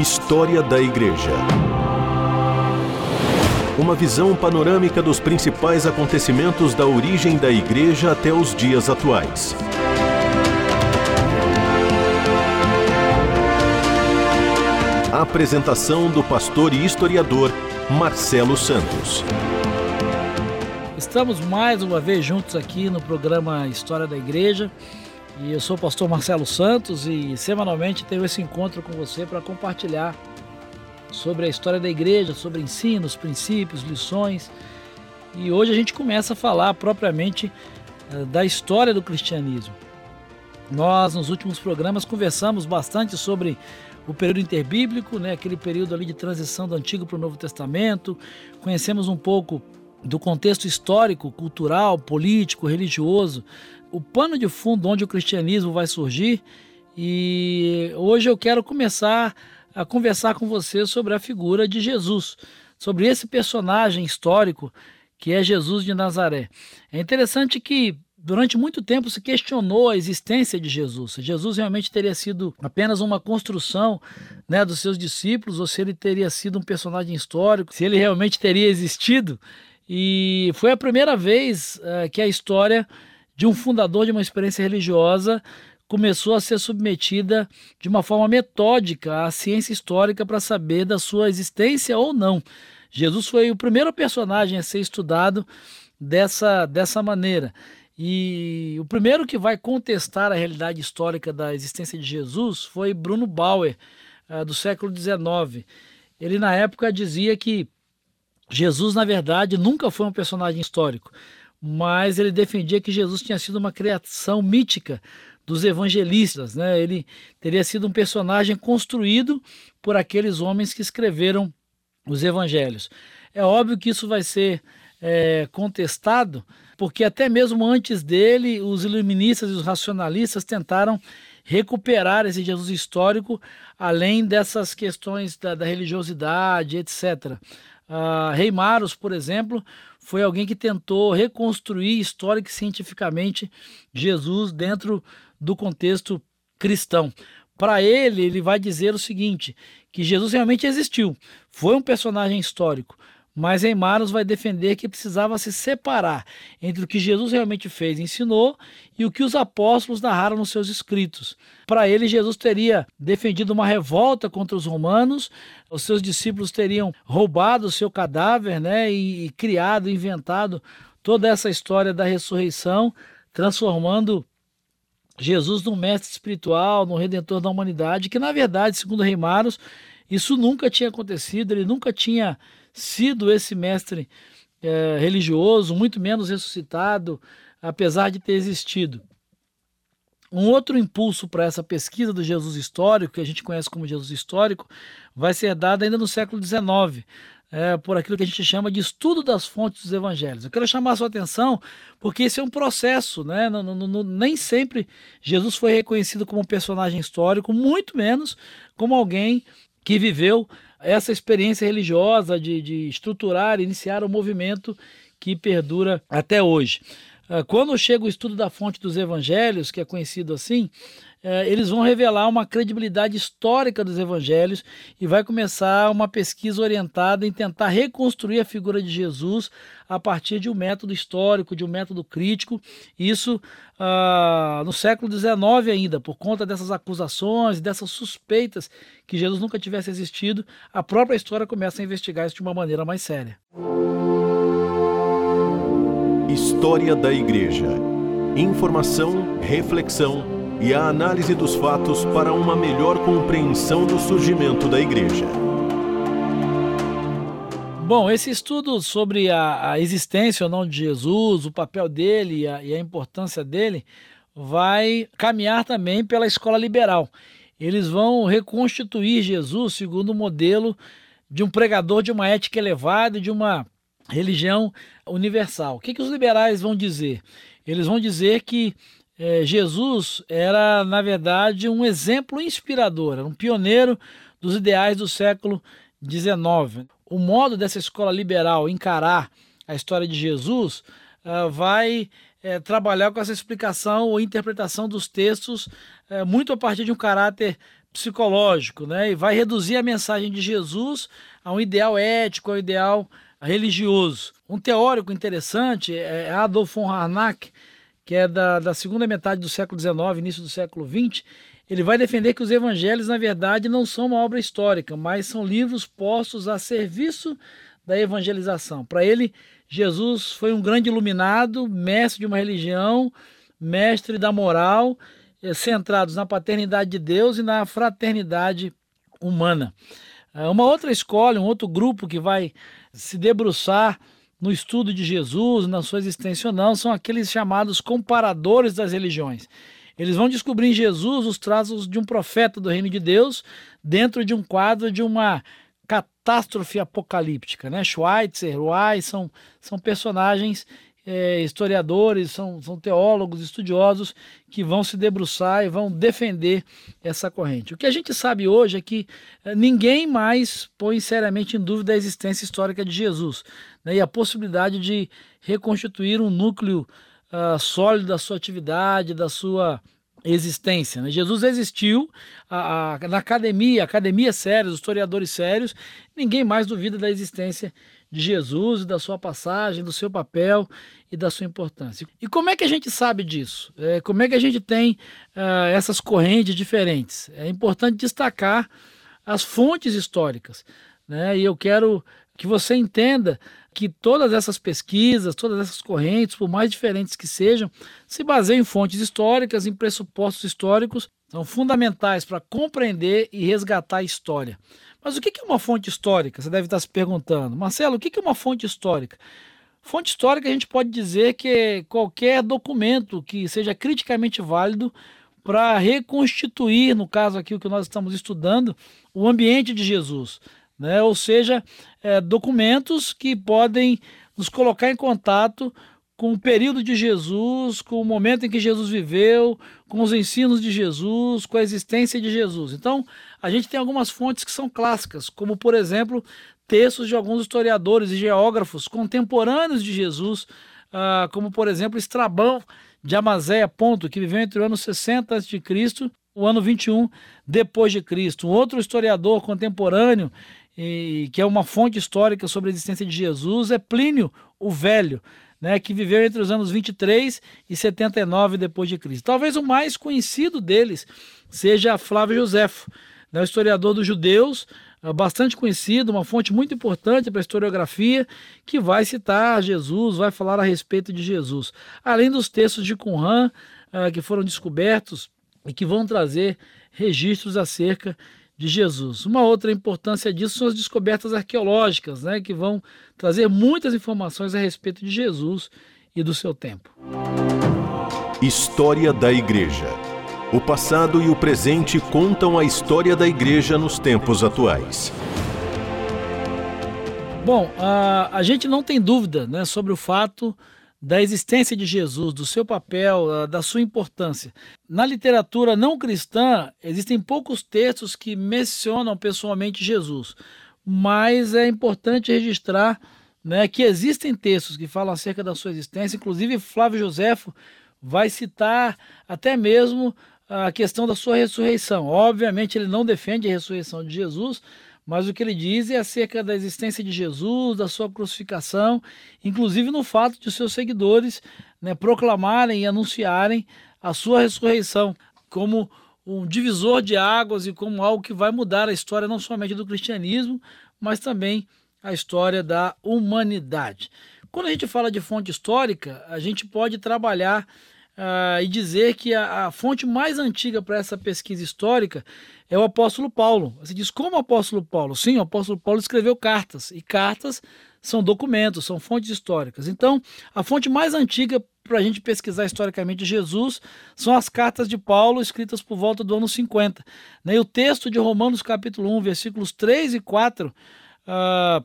História da Igreja. Uma visão panorâmica dos principais acontecimentos da origem da Igreja até os dias atuais. Apresentação do pastor e historiador Marcelo Santos. Estamos mais uma vez juntos aqui no programa História da Igreja. E eu sou o pastor Marcelo Santos e semanalmente tenho esse encontro com você para compartilhar sobre a história da igreja, sobre ensinos, princípios, lições. E hoje a gente começa a falar propriamente eh, da história do cristianismo. Nós, nos últimos programas, conversamos bastante sobre o período interbíblico, né, aquele período ali de transição do Antigo para o Novo Testamento. Conhecemos um pouco do contexto histórico, cultural, político, religioso o pano de fundo onde o cristianismo vai surgir. E hoje eu quero começar a conversar com você sobre a figura de Jesus, sobre esse personagem histórico que é Jesus de Nazaré. É interessante que durante muito tempo se questionou a existência de Jesus. Se Jesus realmente teria sido apenas uma construção né, dos seus discípulos, ou se ele teria sido um personagem histórico, se ele realmente teria existido. E foi a primeira vez uh, que a história de um fundador de uma experiência religiosa começou a ser submetida de uma forma metódica à ciência histórica para saber da sua existência ou não. Jesus foi o primeiro personagem a ser estudado dessa, dessa maneira. E o primeiro que vai contestar a realidade histórica da existência de Jesus foi Bruno Bauer, uh, do século XIX. Ele, na época, dizia que Jesus, na verdade, nunca foi um personagem histórico mas ele defendia que Jesus tinha sido uma criação mítica dos evangelistas, né? Ele teria sido um personagem construído por aqueles homens que escreveram os evangelhos. É óbvio que isso vai ser é, contestado, porque até mesmo antes dele, os iluministas e os racionalistas tentaram recuperar esse Jesus histórico, além dessas questões da, da religiosidade, etc. Uh, Rei Maros, por exemplo, foi alguém que tentou reconstruir histórica e cientificamente Jesus dentro do contexto cristão. Para ele, ele vai dizer o seguinte: que Jesus realmente existiu, foi um personagem histórico, mas Eimaros vai defender que precisava se separar entre o que Jesus realmente fez e ensinou e o que os apóstolos narraram nos seus escritos. Para ele, Jesus teria defendido uma revolta contra os romanos, os seus discípulos teriam roubado o seu cadáver né, e, e criado, inventado toda essa história da ressurreição, transformando Jesus num mestre espiritual, num redentor da humanidade, que na verdade, segundo Reimaros, isso nunca tinha acontecido, ele nunca tinha sido esse mestre é, religioso, muito menos ressuscitado, apesar de ter existido. Um outro impulso para essa pesquisa do Jesus histórico, que a gente conhece como Jesus histórico, vai ser dado ainda no século XIX, é, por aquilo que a gente chama de estudo das fontes dos evangelhos. Eu quero chamar a sua atenção porque esse é um processo, né? Nem sempre Jesus foi reconhecido como um personagem histórico, muito menos como alguém que viveu essa experiência religiosa de, de estruturar, iniciar o um movimento que perdura até hoje. Ah, quando chega o estudo da fonte dos evangelhos, que é conhecido assim, eh, eles vão revelar uma credibilidade histórica dos evangelhos e vai começar uma pesquisa orientada em tentar reconstruir a figura de Jesus a partir de um método histórico, de um método crítico. Isso uh, no século XIX ainda, por conta dessas acusações, dessas suspeitas que Jesus nunca tivesse existido, a própria história começa a investigar isso de uma maneira mais séria. História da Igreja. Informação, reflexão e a análise dos fatos para uma melhor compreensão do surgimento da Igreja. Bom, esse estudo sobre a, a existência ou não de Jesus, o papel dele e a, e a importância dele, vai caminhar também pela escola liberal. Eles vão reconstituir Jesus segundo o modelo de um pregador de uma ética elevada e de uma religião universal. O que, que os liberais vão dizer? Eles vão dizer que é, Jesus era, na verdade, um exemplo inspirador, era um pioneiro dos ideais do século XIX. O modo dessa escola liberal encarar a história de Jesus uh, vai é, trabalhar com essa explicação ou interpretação dos textos é, muito a partir de um caráter psicológico, né? E vai reduzir a mensagem de Jesus a um ideal ético, a um ideal religioso. Um teórico interessante é Adolf von Harnack, que é da, da segunda metade do século XIX, início do século XX. Ele vai defender que os evangelhos, na verdade, não são uma obra histórica, mas são livros postos a serviço da evangelização. Para ele, Jesus foi um grande iluminado, mestre de uma religião, mestre da moral, eh, centrados na paternidade de Deus e na fraternidade humana. Eh, uma outra escola, um outro grupo que vai se debruçar no estudo de Jesus, na sua existência ou não, são aqueles chamados comparadores das religiões. Eles vão descobrir em Jesus os traços de um profeta do reino de Deus dentro de um quadro de uma catástrofe apocalíptica. Né? Schweitzer, Weiss são, são personagens é, historiadores, são, são teólogos, estudiosos que vão se debruçar e vão defender essa corrente. O que a gente sabe hoje é que é, ninguém mais põe seriamente em dúvida a existência histórica de Jesus né, e a possibilidade de reconstituir um núcleo uh, sólido da sua atividade, da sua existência. Né? Jesus existiu a, a, na academia, academia séria, os historiadores sérios, ninguém mais duvida da existência de Jesus, da sua passagem, do seu papel e da sua importância. E como é que a gente sabe disso? É, como é que a gente tem uh, essas correntes diferentes? É importante destacar as fontes históricas. Né? E eu quero que você entenda que todas essas pesquisas, todas essas correntes, por mais diferentes que sejam, se baseiam em fontes históricas, em pressupostos históricos, são fundamentais para compreender e resgatar a história. Mas o que é uma fonte histórica? Você deve estar se perguntando. Marcelo, o que é uma fonte histórica? Fonte histórica a gente pode dizer que é qualquer documento que seja criticamente válido para reconstituir, no caso aqui o que nós estamos estudando, o ambiente de Jesus. Né? Ou seja, é, documentos que podem nos colocar em contato com o período de Jesus, com o momento em que Jesus viveu, com os ensinos de Jesus, com a existência de Jesus. Então, a gente tem algumas fontes que são clássicas, como, por exemplo, textos de alguns historiadores e geógrafos contemporâneos de Jesus, uh, como, por exemplo, Estrabão de Amazéia Ponto, que viveu entre o ano 60 a.C. o ano 21 depois de Cristo. Um outro historiador contemporâneo e, que é uma fonte histórica sobre a existência de Jesus é Plínio o Velho né, que viveu entre os anos 23 e 79 depois de Cristo. Talvez o mais conhecido deles seja Flávio Josefo, né, historiador dos judeus, eh, bastante conhecido, uma fonte muito importante para a historiografia, que vai citar Jesus, vai falar a respeito de Jesus. Além dos textos de Qumran, uh, que foram descobertos e que vão trazer registros acerca de Jesus. Uma outra importância disso são as descobertas arqueológicas, né, que vão trazer muitas informações a respeito de Jesus e do seu tempo. História da Igreja. O passado e o presente contam a história da Igreja nos tempos atuais. Bom, a, a gente não tem dúvida né, sobre o fato da existência de Jesus, do seu papel, ah, da sua importância. Na literatura não cristã, existem poucos textos que mencionam pessoalmente Jesus, mas é importante registrar né, que existem textos que falam acerca da sua existência, inclusive Flávio Joséfo vai citar até mesmo a questão da sua ressurreição. Obviamente, ele não defende a ressurreição de Jesus, mas o que ele diz é acerca da existência de Jesus, da sua crucificação, inclusive no fato de seus seguidores né, proclamarem e anunciarem a sua ressurreição como um divisor de águas e como algo que vai mudar a história não somente do cristianismo, mas também a história da humanidade. Quando a gente fala de fonte histórica, a gente pode trabalhar uh, e dizer que a, a fonte mais antiga para essa pesquisa histórica é o apóstolo Paulo. Você diz, como o apóstolo Paulo? Sim, o apóstolo Paulo escreveu cartas, e cartas são documentos, são fontes históricas. Então, a fonte mais antiga para a gente pesquisar historicamente Jesus são as cartas de Paulo, escritas por volta do ano 50. Né? E o texto de Romanos, capítulo 1, versículos 3 e 4, uh, ah,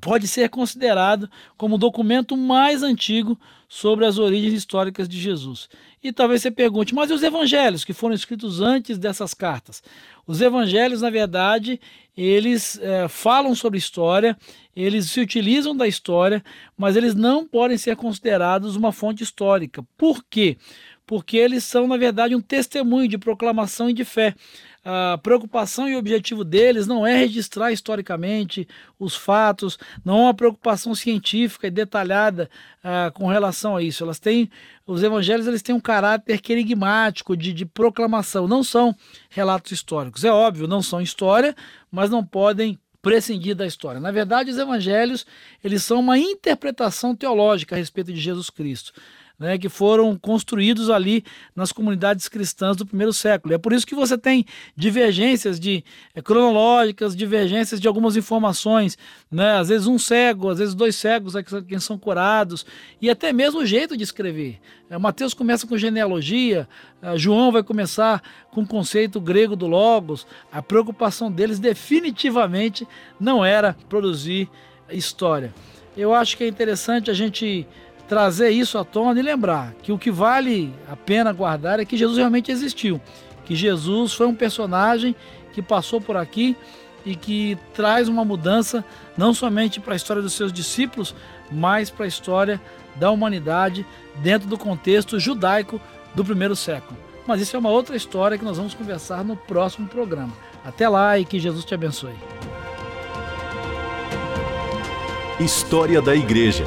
pode ser considerado como o documento mais antigo sobre as origens históricas de Jesus. E talvez você pergunte, mas e os evangelhos que foram escritos antes dessas cartas? Os evangelhos, na verdade, eles é, falam sobre história, eles se utilizam da história, mas eles não podem ser considerados uma fonte histórica. Por quê? Porque eles são, na verdade, um testemunho de proclamação e de fé. A preocupação e objetivo deles não é registrar historicamente os fatos, não é uma preocupação científica e detalhada uh, com relação a isso. Elas têm, os evangelhos eles têm um caráter querigmático de, de proclamação, não são relatos históricos. É óbvio, não são história, mas não podem prescindir da história. Na verdade, os evangelhos eles são uma interpretação teológica a respeito de Jesus Cristo né, que foram construídos ali nas comunidades cristãs do primeiro século. É por isso que você tem divergências de é, cronológicas, divergências de algumas informações, né, às vezes um cego, às vezes dois cegos é quem são curados, e até mesmo o jeito de escrever. É, Mateus começa com genealogia, é, João vai começar com o conceito grego do logos. A preocupação deles definitivamente não era produzir história. Eu acho que é interessante a gente trazer isso à tona e lembrar que o que vale a pena guardar é que Jesus realmente existiu, que Jesus foi um personagem que passou por aqui e que traz uma mudança não somente para a história dos seus discípulos, mas para a história da humanidade dentro do contexto judaico do primeiro século. Mas isso é uma outra história que nós vamos conversar no próximo programa. Até lá e que Jesus te abençoe. História da Igreja